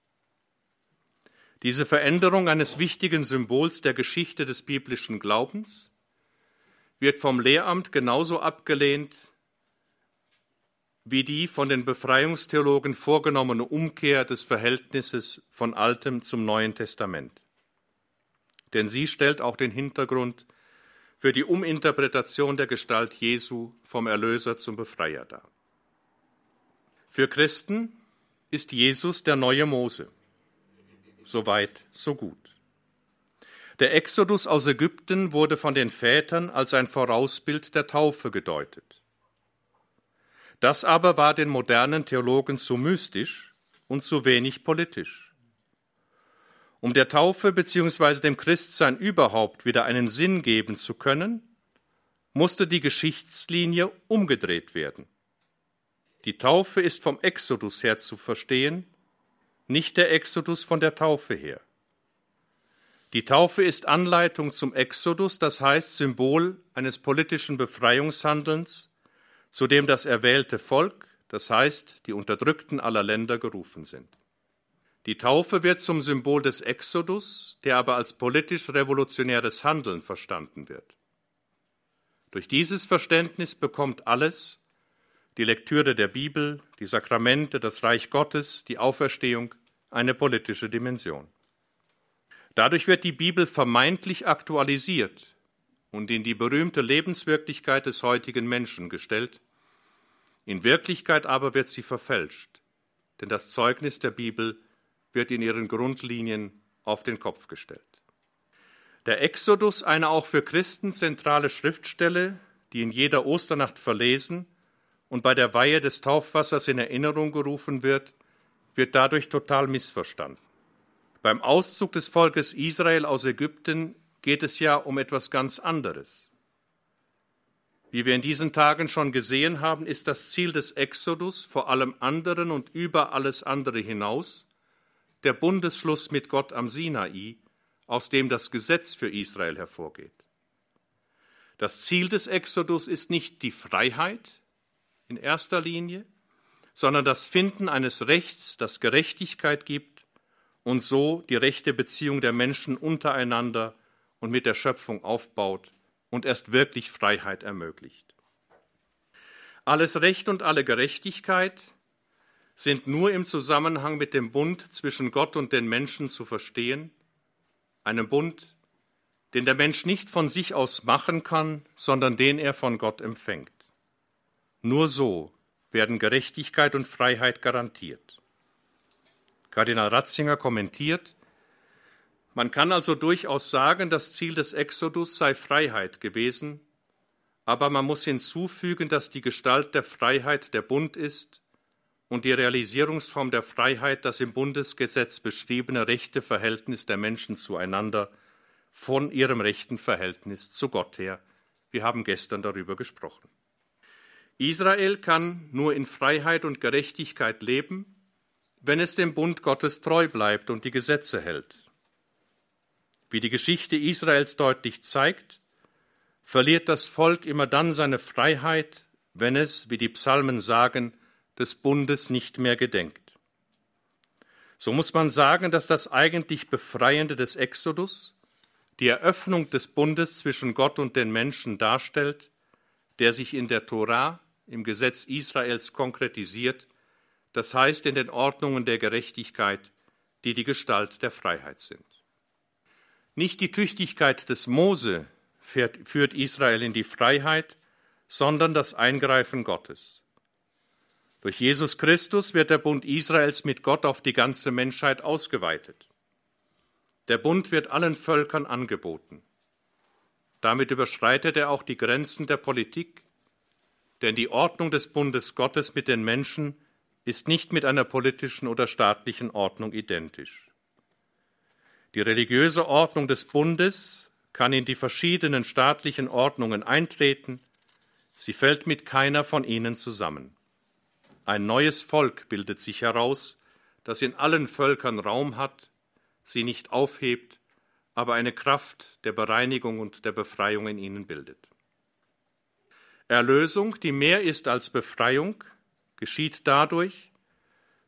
Diese Veränderung eines wichtigen Symbols der Geschichte des biblischen Glaubens wird vom Lehramt genauso abgelehnt wie die von den Befreiungstheologen vorgenommene Umkehr des Verhältnisses von Altem zum Neuen Testament. Denn sie stellt auch den Hintergrund für die Uminterpretation der Gestalt Jesu vom Erlöser zum Befreier dar. Für Christen ist Jesus der neue Mose. Soweit, so gut. Der Exodus aus Ägypten wurde von den Vätern als ein Vorausbild der Taufe gedeutet. Das aber war den modernen Theologen zu mystisch und zu wenig politisch. Um der Taufe bzw. dem Christsein überhaupt wieder einen Sinn geben zu können, musste die Geschichtslinie umgedreht werden. Die Taufe ist vom Exodus her zu verstehen, nicht der Exodus von der Taufe her. Die Taufe ist Anleitung zum Exodus, das heißt Symbol eines politischen Befreiungshandelns, zu dem das erwählte Volk, das heißt die Unterdrückten aller Länder, gerufen sind. Die Taufe wird zum Symbol des Exodus, der aber als politisch-revolutionäres Handeln verstanden wird. Durch dieses Verständnis bekommt alles, die Lektüre der Bibel, die Sakramente, das Reich Gottes, die Auferstehung, eine politische Dimension. Dadurch wird die Bibel vermeintlich aktualisiert und in die berühmte Lebenswirklichkeit des heutigen Menschen gestellt. In Wirklichkeit aber wird sie verfälscht, denn das Zeugnis der Bibel wird in ihren Grundlinien auf den Kopf gestellt. Der Exodus, eine auch für Christen zentrale Schriftstelle, die in jeder Osternacht verlesen und bei der Weihe des Taufwassers in Erinnerung gerufen wird, wird dadurch total missverstanden. Beim Auszug des Volkes Israel aus Ägypten geht es ja um etwas ganz anderes. Wie wir in diesen Tagen schon gesehen haben, ist das Ziel des Exodus vor allem anderen und über alles andere hinaus der Bundesschluss mit Gott am Sinai, aus dem das Gesetz für Israel hervorgeht. Das Ziel des Exodus ist nicht die Freiheit in erster Linie, sondern das Finden eines Rechts, das Gerechtigkeit gibt und so die rechte Beziehung der Menschen untereinander und mit der Schöpfung aufbaut und erst wirklich Freiheit ermöglicht. Alles Recht und alle Gerechtigkeit sind nur im Zusammenhang mit dem Bund zwischen Gott und den Menschen zu verstehen, einem Bund, den der Mensch nicht von sich aus machen kann, sondern den er von Gott empfängt. Nur so werden Gerechtigkeit und Freiheit garantiert. Kardinal Ratzinger kommentiert, man kann also durchaus sagen, das Ziel des Exodus sei Freiheit gewesen, aber man muss hinzufügen, dass die Gestalt der Freiheit der Bund ist und die Realisierungsform der Freiheit das im Bundesgesetz beschriebene rechte Verhältnis der Menschen zueinander von ihrem rechten Verhältnis zu Gott her. Wir haben gestern darüber gesprochen. Israel kann nur in Freiheit und Gerechtigkeit leben, wenn es dem Bund Gottes treu bleibt und die Gesetze hält. Wie die Geschichte Israels deutlich zeigt, verliert das Volk immer dann seine Freiheit, wenn es, wie die Psalmen sagen, des Bundes nicht mehr gedenkt. So muss man sagen, dass das eigentlich Befreiende des Exodus die Eröffnung des Bundes zwischen Gott und den Menschen darstellt, der sich in der Tora, im Gesetz Israels konkretisiert, das heißt in den Ordnungen der Gerechtigkeit, die die Gestalt der Freiheit sind. Nicht die Tüchtigkeit des Mose führt Israel in die Freiheit, sondern das Eingreifen Gottes. Durch Jesus Christus wird der Bund Israels mit Gott auf die ganze Menschheit ausgeweitet. Der Bund wird allen Völkern angeboten. Damit überschreitet er auch die Grenzen der Politik, denn die Ordnung des Bundes Gottes mit den Menschen ist nicht mit einer politischen oder staatlichen Ordnung identisch. Die religiöse Ordnung des Bundes kann in die verschiedenen staatlichen Ordnungen eintreten, sie fällt mit keiner von ihnen zusammen. Ein neues Volk bildet sich heraus, das in allen Völkern Raum hat, sie nicht aufhebt, aber eine Kraft der Bereinigung und der Befreiung in ihnen bildet. Erlösung, die mehr ist als Befreiung, geschieht dadurch,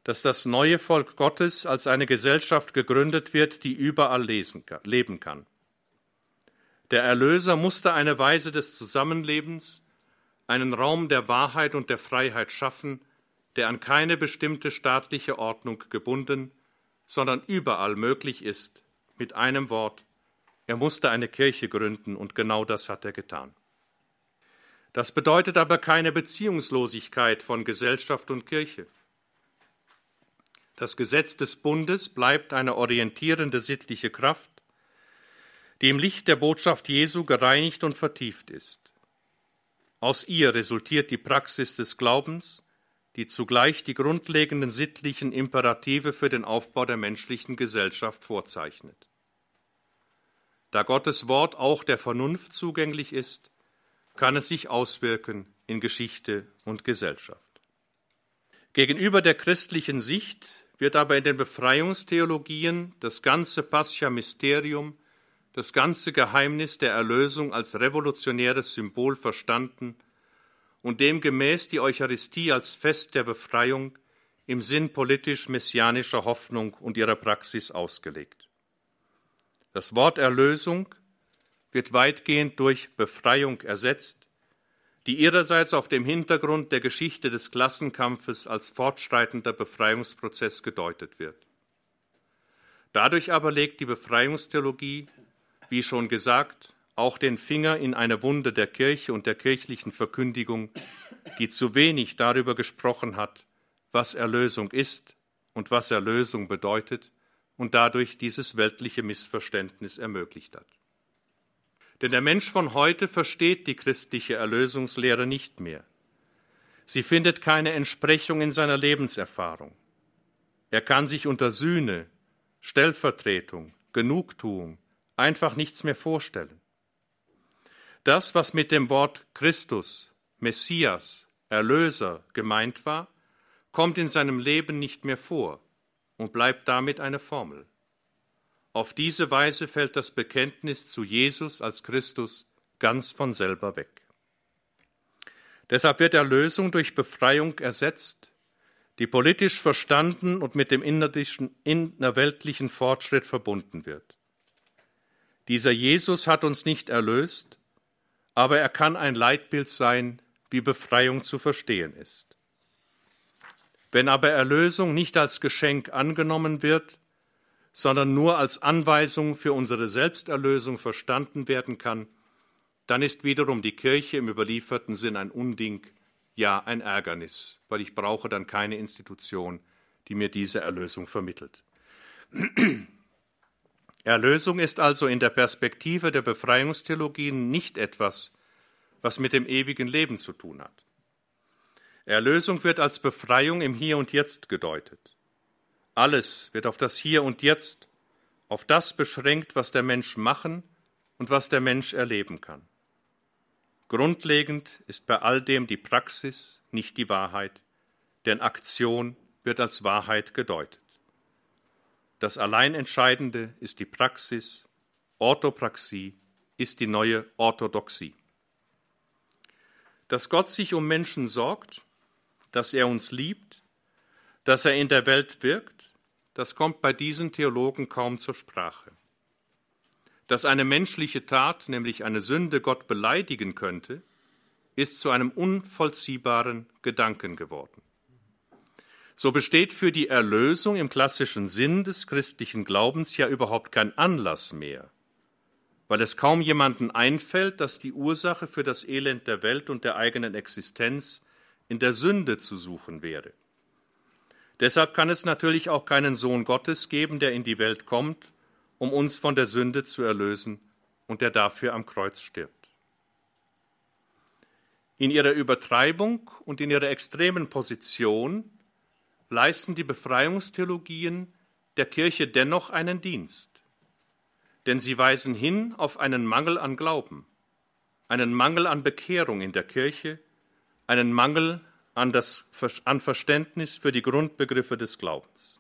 dass das neue Volk Gottes als eine Gesellschaft gegründet wird, die überall leben kann. Der Erlöser musste eine Weise des Zusammenlebens, einen Raum der Wahrheit und der Freiheit schaffen, der an keine bestimmte staatliche Ordnung gebunden, sondern überall möglich ist, mit einem Wort, er musste eine Kirche gründen und genau das hat er getan. Das bedeutet aber keine Beziehungslosigkeit von Gesellschaft und Kirche. Das Gesetz des Bundes bleibt eine orientierende sittliche Kraft, die im Licht der Botschaft Jesu gereinigt und vertieft ist. Aus ihr resultiert die Praxis des Glaubens, die zugleich die grundlegenden sittlichen Imperative für den Aufbau der menschlichen Gesellschaft vorzeichnet. Da Gottes Wort auch der Vernunft zugänglich ist, kann es sich auswirken in Geschichte und Gesellschaft. Gegenüber der christlichen Sicht wird aber in den Befreiungstheologien das ganze Pascha-Mysterium, das ganze Geheimnis der Erlösung als revolutionäres Symbol verstanden und demgemäß die Eucharistie als Fest der Befreiung im Sinn politisch-messianischer Hoffnung und ihrer Praxis ausgelegt. Das Wort Erlösung wird weitgehend durch Befreiung ersetzt, die ihrerseits auf dem Hintergrund der Geschichte des Klassenkampfes als fortschreitender Befreiungsprozess gedeutet wird. Dadurch aber legt die Befreiungstheologie, wie schon gesagt, auch den Finger in eine Wunde der Kirche und der kirchlichen Verkündigung, die zu wenig darüber gesprochen hat, was Erlösung ist und was Erlösung bedeutet und dadurch dieses weltliche Missverständnis ermöglicht hat. Denn der Mensch von heute versteht die christliche Erlösungslehre nicht mehr. Sie findet keine Entsprechung in seiner Lebenserfahrung. Er kann sich unter Sühne, Stellvertretung, Genugtuung einfach nichts mehr vorstellen. Das, was mit dem Wort Christus, Messias, Erlöser gemeint war, kommt in seinem Leben nicht mehr vor und bleibt damit eine Formel. Auf diese Weise fällt das Bekenntnis zu Jesus als Christus ganz von selber weg. Deshalb wird Erlösung durch Befreiung ersetzt, die politisch verstanden und mit dem innerweltlichen Fortschritt verbunden wird. Dieser Jesus hat uns nicht erlöst, aber er kann ein Leitbild sein, wie Befreiung zu verstehen ist. Wenn aber Erlösung nicht als Geschenk angenommen wird, sondern nur als Anweisung für unsere Selbsterlösung verstanden werden kann, dann ist wiederum die Kirche im überlieferten Sinn ein Unding, ja ein Ärgernis, weil ich brauche dann keine Institution, die mir diese Erlösung vermittelt. Erlösung ist also in der Perspektive der Befreiungstheologien nicht etwas, was mit dem ewigen Leben zu tun hat. Erlösung wird als Befreiung im Hier und Jetzt gedeutet. Alles wird auf das Hier und Jetzt, auf das beschränkt, was der Mensch machen und was der Mensch erleben kann. Grundlegend ist bei all dem die Praxis, nicht die Wahrheit, denn Aktion wird als Wahrheit gedeutet. Das allein Entscheidende ist die Praxis, Orthopraxie ist die neue Orthodoxie. Dass Gott sich um Menschen sorgt, dass er uns liebt, dass er in der Welt wirkt, das kommt bei diesen Theologen kaum zur Sprache. Dass eine menschliche Tat, nämlich eine Sünde, Gott beleidigen könnte, ist zu einem unvollziehbaren Gedanken geworden. So besteht für die Erlösung im klassischen Sinn des christlichen Glaubens ja überhaupt kein Anlass mehr, weil es kaum jemanden einfällt, dass die Ursache für das Elend der Welt und der eigenen Existenz in der Sünde zu suchen wäre. Deshalb kann es natürlich auch keinen Sohn Gottes geben, der in die Welt kommt, um uns von der Sünde zu erlösen und der dafür am Kreuz stirbt. In ihrer Übertreibung und in ihrer extremen Position leisten die Befreiungstheologien der Kirche dennoch einen Dienst. Denn sie weisen hin auf einen Mangel an Glauben, einen Mangel an Bekehrung in der Kirche, einen Mangel an, das, an Verständnis für die Grundbegriffe des Glaubens.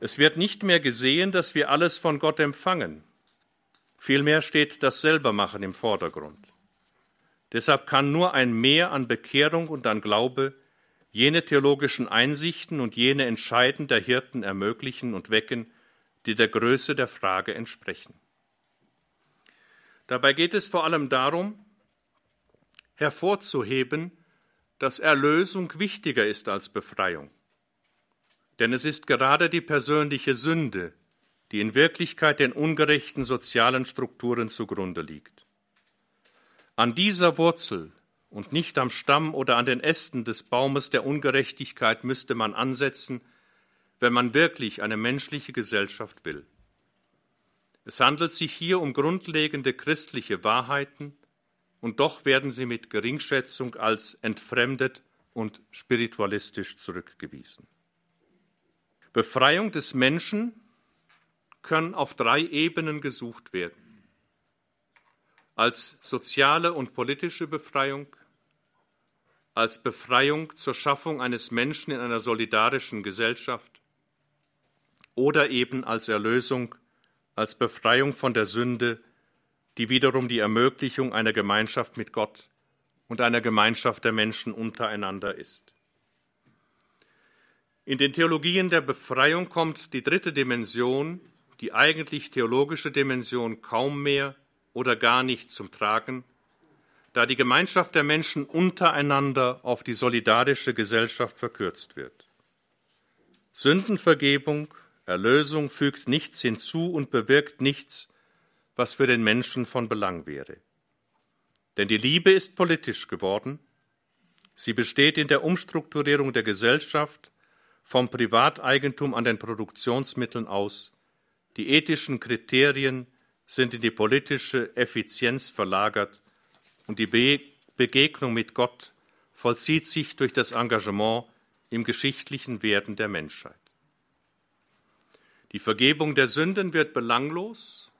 Es wird nicht mehr gesehen, dass wir alles von Gott empfangen. Vielmehr steht das Selbermachen im Vordergrund. Deshalb kann nur ein Mehr an Bekehrung und an Glaube jene theologischen Einsichten und jene Entscheiden der Hirten ermöglichen und wecken, die der Größe der Frage entsprechen. Dabei geht es vor allem darum, hervorzuheben, dass Erlösung wichtiger ist als Befreiung. Denn es ist gerade die persönliche Sünde, die in Wirklichkeit den ungerechten sozialen Strukturen zugrunde liegt. An dieser Wurzel und nicht am Stamm oder an den Ästen des Baumes der Ungerechtigkeit müsste man ansetzen, wenn man wirklich eine menschliche Gesellschaft will. Es handelt sich hier um grundlegende christliche Wahrheiten, und doch werden sie mit Geringschätzung als entfremdet und spiritualistisch zurückgewiesen. Befreiung des Menschen kann auf drei Ebenen gesucht werden. Als soziale und politische Befreiung, als Befreiung zur Schaffung eines Menschen in einer solidarischen Gesellschaft oder eben als Erlösung, als Befreiung von der Sünde, die wiederum die Ermöglichung einer Gemeinschaft mit Gott und einer Gemeinschaft der Menschen untereinander ist. In den Theologien der Befreiung kommt die dritte Dimension, die eigentlich theologische Dimension, kaum mehr oder gar nicht zum Tragen, da die Gemeinschaft der Menschen untereinander auf die solidarische Gesellschaft verkürzt wird. Sündenvergebung, Erlösung fügt nichts hinzu und bewirkt nichts, was für den Menschen von Belang wäre. Denn die Liebe ist politisch geworden. Sie besteht in der Umstrukturierung der Gesellschaft vom Privateigentum an den Produktionsmitteln aus. Die ethischen Kriterien sind in die politische Effizienz verlagert und die Be Begegnung mit Gott vollzieht sich durch das Engagement im geschichtlichen Werden der Menschheit. Die Vergebung der Sünden wird belanglos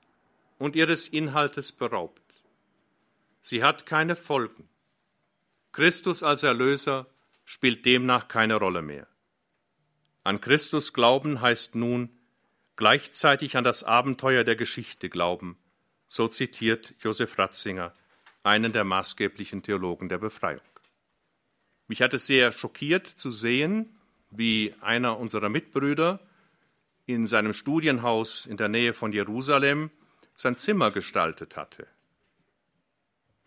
und ihres Inhaltes beraubt. Sie hat keine Folgen. Christus als Erlöser spielt demnach keine Rolle mehr. An Christus glauben heißt nun gleichzeitig an das Abenteuer der Geschichte glauben, so zitiert Josef Ratzinger, einen der maßgeblichen Theologen der Befreiung. Mich hat es sehr schockiert zu sehen, wie einer unserer Mitbrüder in seinem Studienhaus in der Nähe von Jerusalem sein Zimmer gestaltet hatte.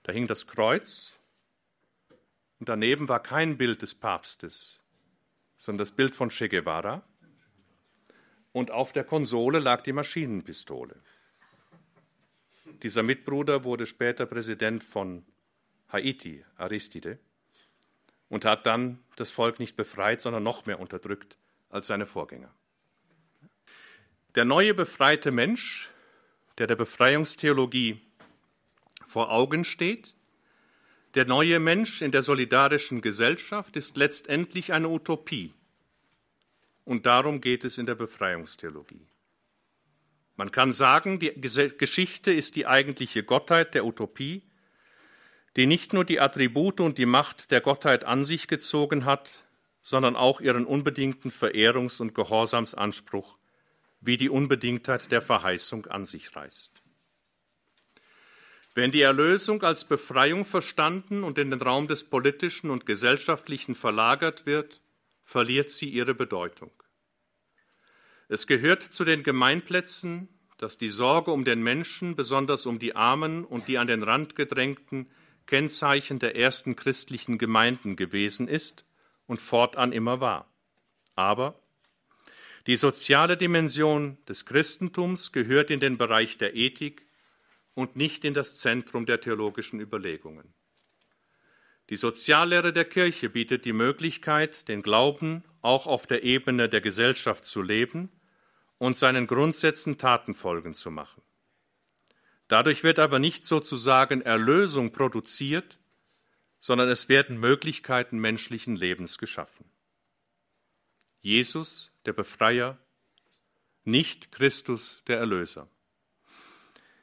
Da hing das Kreuz und daneben war kein Bild des Papstes, sondern das Bild von Che Guevara. Und auf der Konsole lag die Maschinenpistole. Dieser Mitbruder wurde später Präsident von Haiti, Aristide, und hat dann das Volk nicht befreit, sondern noch mehr unterdrückt als seine Vorgänger. Der neue befreite Mensch, der der Befreiungstheologie vor Augen steht, der neue Mensch in der solidarischen Gesellschaft ist letztendlich eine Utopie. Und darum geht es in der Befreiungstheologie. Man kann sagen, die Geschichte ist die eigentliche Gottheit der Utopie, die nicht nur die Attribute und die Macht der Gottheit an sich gezogen hat, sondern auch ihren unbedingten Verehrungs- und Gehorsamsanspruch wie die Unbedingtheit der Verheißung an sich reißt. Wenn die Erlösung als Befreiung verstanden und in den Raum des Politischen und Gesellschaftlichen verlagert wird, verliert sie ihre Bedeutung. Es gehört zu den Gemeinplätzen, dass die Sorge um den Menschen, besonders um die Armen und die an den Rand gedrängten, Kennzeichen der ersten christlichen Gemeinden gewesen ist und fortan immer war. Aber die soziale Dimension des Christentums gehört in den Bereich der Ethik und nicht in das Zentrum der theologischen Überlegungen. Die Soziallehre der Kirche bietet die Möglichkeit, den Glauben auch auf der Ebene der Gesellschaft zu leben und seinen Grundsätzen Taten folgen zu machen. Dadurch wird aber nicht sozusagen Erlösung produziert, sondern es werden Möglichkeiten menschlichen Lebens geschaffen. Jesus, der Befreier, nicht Christus, der Erlöser.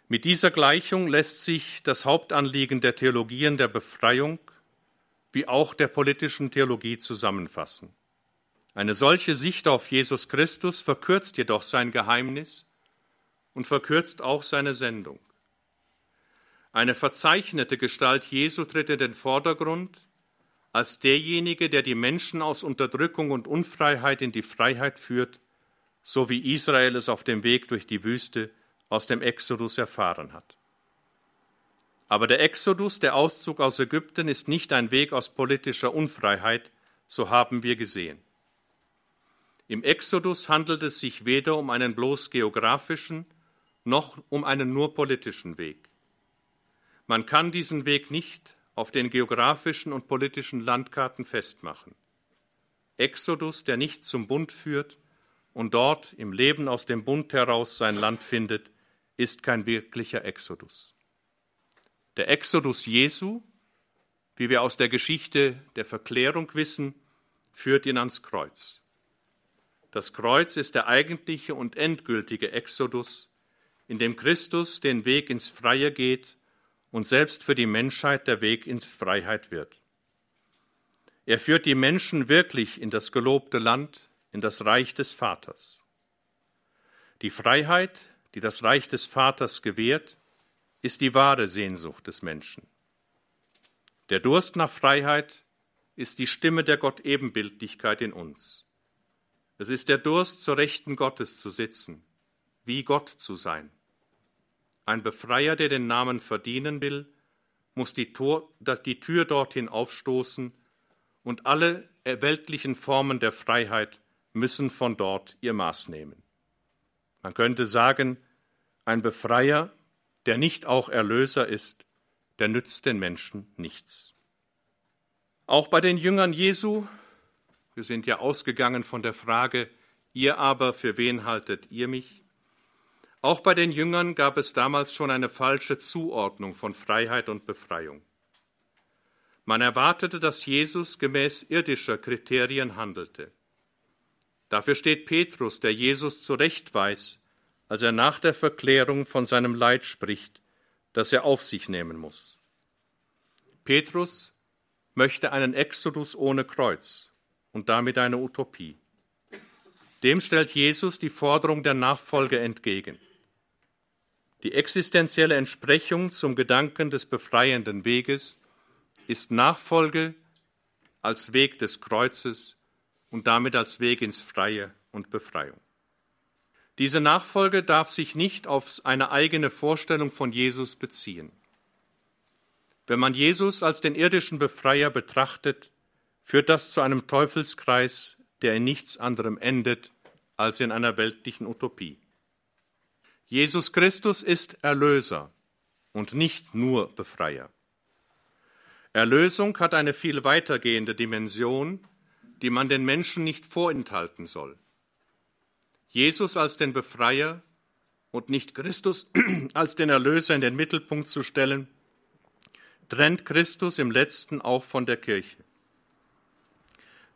Mit dieser Gleichung lässt sich das Hauptanliegen der Theologien der Befreiung wie auch der politischen Theologie zusammenfassen. Eine solche Sicht auf Jesus Christus verkürzt jedoch sein Geheimnis und verkürzt auch seine Sendung. Eine verzeichnete Gestalt Jesu tritt in den Vordergrund als derjenige, der die Menschen aus Unterdrückung und Unfreiheit in die Freiheit führt, so wie Israel es auf dem Weg durch die Wüste aus dem Exodus erfahren hat. Aber der Exodus, der Auszug aus Ägypten, ist nicht ein Weg aus politischer Unfreiheit, so haben wir gesehen. Im Exodus handelt es sich weder um einen bloß geografischen noch um einen nur politischen Weg. Man kann diesen Weg nicht auf den geografischen und politischen Landkarten festmachen. Exodus, der nicht zum Bund führt und dort im Leben aus dem Bund heraus sein Land findet, ist kein wirklicher Exodus. Der Exodus Jesu, wie wir aus der Geschichte der Verklärung wissen, führt ihn ans Kreuz. Das Kreuz ist der eigentliche und endgültige Exodus, in dem Christus den Weg ins Freie geht und selbst für die Menschheit der Weg in Freiheit wird. Er führt die Menschen wirklich in das gelobte Land, in das Reich des Vaters. Die Freiheit, die das Reich des Vaters gewährt, ist die wahre Sehnsucht des Menschen. Der Durst nach Freiheit ist die Stimme der Gott-Ebenbildlichkeit in uns. Es ist der Durst, zur Rechten Gottes zu sitzen, wie Gott zu sein. Ein Befreier, der den Namen verdienen will, muss die, Tor, die Tür dorthin aufstoßen und alle weltlichen Formen der Freiheit müssen von dort ihr Maß nehmen. Man könnte sagen, ein Befreier, der nicht auch Erlöser ist, der nützt den Menschen nichts. Auch bei den Jüngern Jesu, wir sind ja ausgegangen von der Frage, ihr aber, für wen haltet ihr mich? Auch bei den Jüngern gab es damals schon eine falsche Zuordnung von Freiheit und Befreiung. Man erwartete, dass Jesus gemäß irdischer Kriterien handelte. Dafür steht Petrus, der Jesus zurecht weiß, als er nach der Verklärung von seinem Leid spricht, das er auf sich nehmen muss. Petrus möchte einen Exodus ohne Kreuz und damit eine Utopie. Dem stellt Jesus die Forderung der Nachfolge entgegen. Die existenzielle Entsprechung zum Gedanken des befreienden Weges ist Nachfolge als Weg des Kreuzes und damit als Weg ins Freie und Befreiung. Diese Nachfolge darf sich nicht auf eine eigene Vorstellung von Jesus beziehen. Wenn man Jesus als den irdischen Befreier betrachtet, führt das zu einem Teufelskreis, der in nichts anderem endet als in einer weltlichen Utopie. Jesus Christus ist Erlöser und nicht nur Befreier. Erlösung hat eine viel weitergehende Dimension, die man den Menschen nicht vorenthalten soll. Jesus als den Befreier und nicht Christus als den Erlöser in den Mittelpunkt zu stellen, trennt Christus im letzten auch von der Kirche.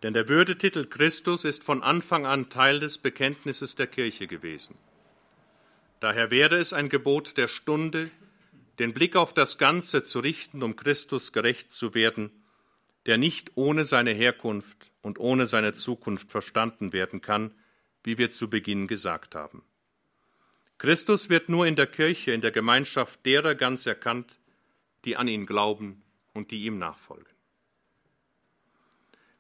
Denn der Würdetitel Christus ist von Anfang an Teil des Bekenntnisses der Kirche gewesen. Daher wäre es ein Gebot der Stunde, den Blick auf das Ganze zu richten, um Christus gerecht zu werden, der nicht ohne seine Herkunft und ohne seine Zukunft verstanden werden kann, wie wir zu Beginn gesagt haben. Christus wird nur in der Kirche, in der Gemeinschaft derer ganz erkannt, die an ihn glauben und die ihm nachfolgen.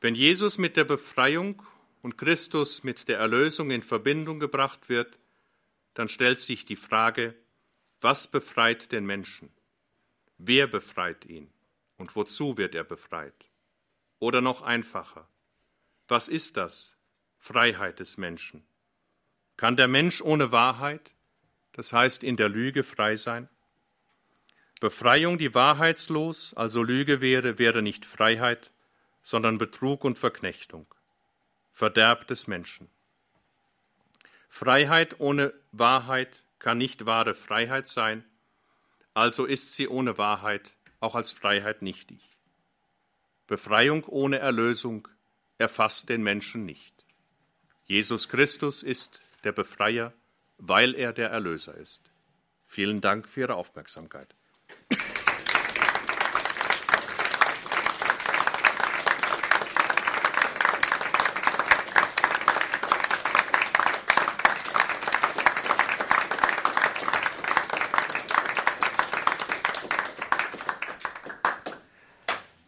Wenn Jesus mit der Befreiung und Christus mit der Erlösung in Verbindung gebracht wird, dann stellt sich die Frage, was befreit den Menschen? Wer befreit ihn? Und wozu wird er befreit? Oder noch einfacher, was ist das, Freiheit des Menschen? Kann der Mensch ohne Wahrheit, das heißt in der Lüge, frei sein? Befreiung, die wahrheitslos, also Lüge wäre, wäre nicht Freiheit, sondern Betrug und Verknechtung, Verderb des Menschen. Freiheit ohne Wahrheit kann nicht wahre Freiheit sein, also ist sie ohne Wahrheit auch als Freiheit nichtig. Befreiung ohne Erlösung erfasst den Menschen nicht. Jesus Christus ist der Befreier, weil er der Erlöser ist. Vielen Dank für Ihre Aufmerksamkeit.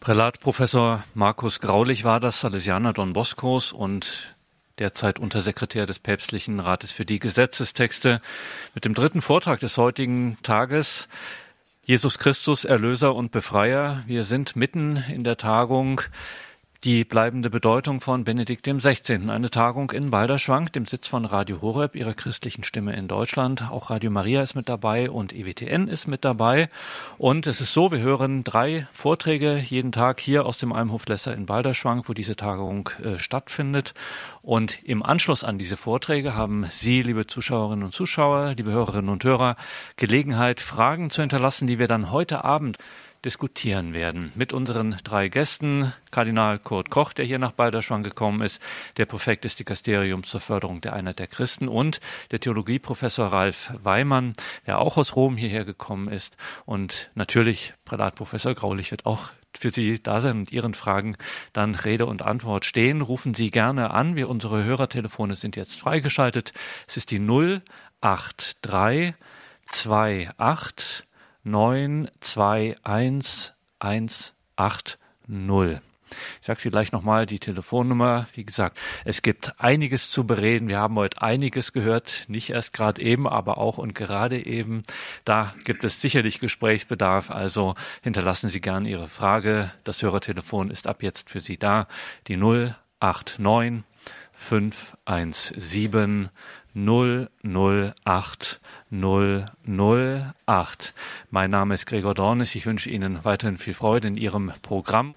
Prälat Professor Markus Graulich war das, Salesianer Don Boscos und derzeit Untersekretär des Päpstlichen Rates für die Gesetzestexte, mit dem dritten Vortrag des heutigen Tages. Jesus Christus, Erlöser und Befreier. Wir sind mitten in der Tagung die bleibende Bedeutung von Benedikt XVI. Eine Tagung in Balderschwang, dem Sitz von Radio Horeb, ihrer christlichen Stimme in Deutschland. Auch Radio Maria ist mit dabei und EWTN ist mit dabei. Und es ist so, wir hören drei Vorträge jeden Tag hier aus dem Almhof Lesser in Balderschwang, wo diese Tagung äh, stattfindet. Und im Anschluss an diese Vorträge haben Sie, liebe Zuschauerinnen und Zuschauer, liebe Hörerinnen und Hörer, Gelegenheit, Fragen zu hinterlassen, die wir dann heute Abend diskutieren werden mit unseren drei Gästen. Kardinal Kurt Koch, der hier nach Balderschwang gekommen ist, der Präfekt des Dikasteriums zur Förderung der Einheit der Christen und der Theologieprofessor Ralf Weimann, der auch aus Rom hierher gekommen ist. Und natürlich Prälatprofessor Graulich wird auch für Sie da sein und Ihren Fragen dann Rede und Antwort stehen. Rufen Sie gerne an. Wir, unsere Hörertelefone sind jetzt freigeschaltet. Es ist die 083 28 921 Ich sage Sie gleich nochmal die Telefonnummer. Wie gesagt, es gibt einiges zu bereden. Wir haben heute einiges gehört, nicht erst gerade eben, aber auch und gerade eben. Da gibt es sicherlich Gesprächsbedarf. Also hinterlassen Sie gerne Ihre Frage. Das Hörertelefon ist ab jetzt für Sie da. Die 089 517 008 008. Mein Name ist Gregor Dornis. Ich wünsche Ihnen weiterhin viel Freude in Ihrem Programm.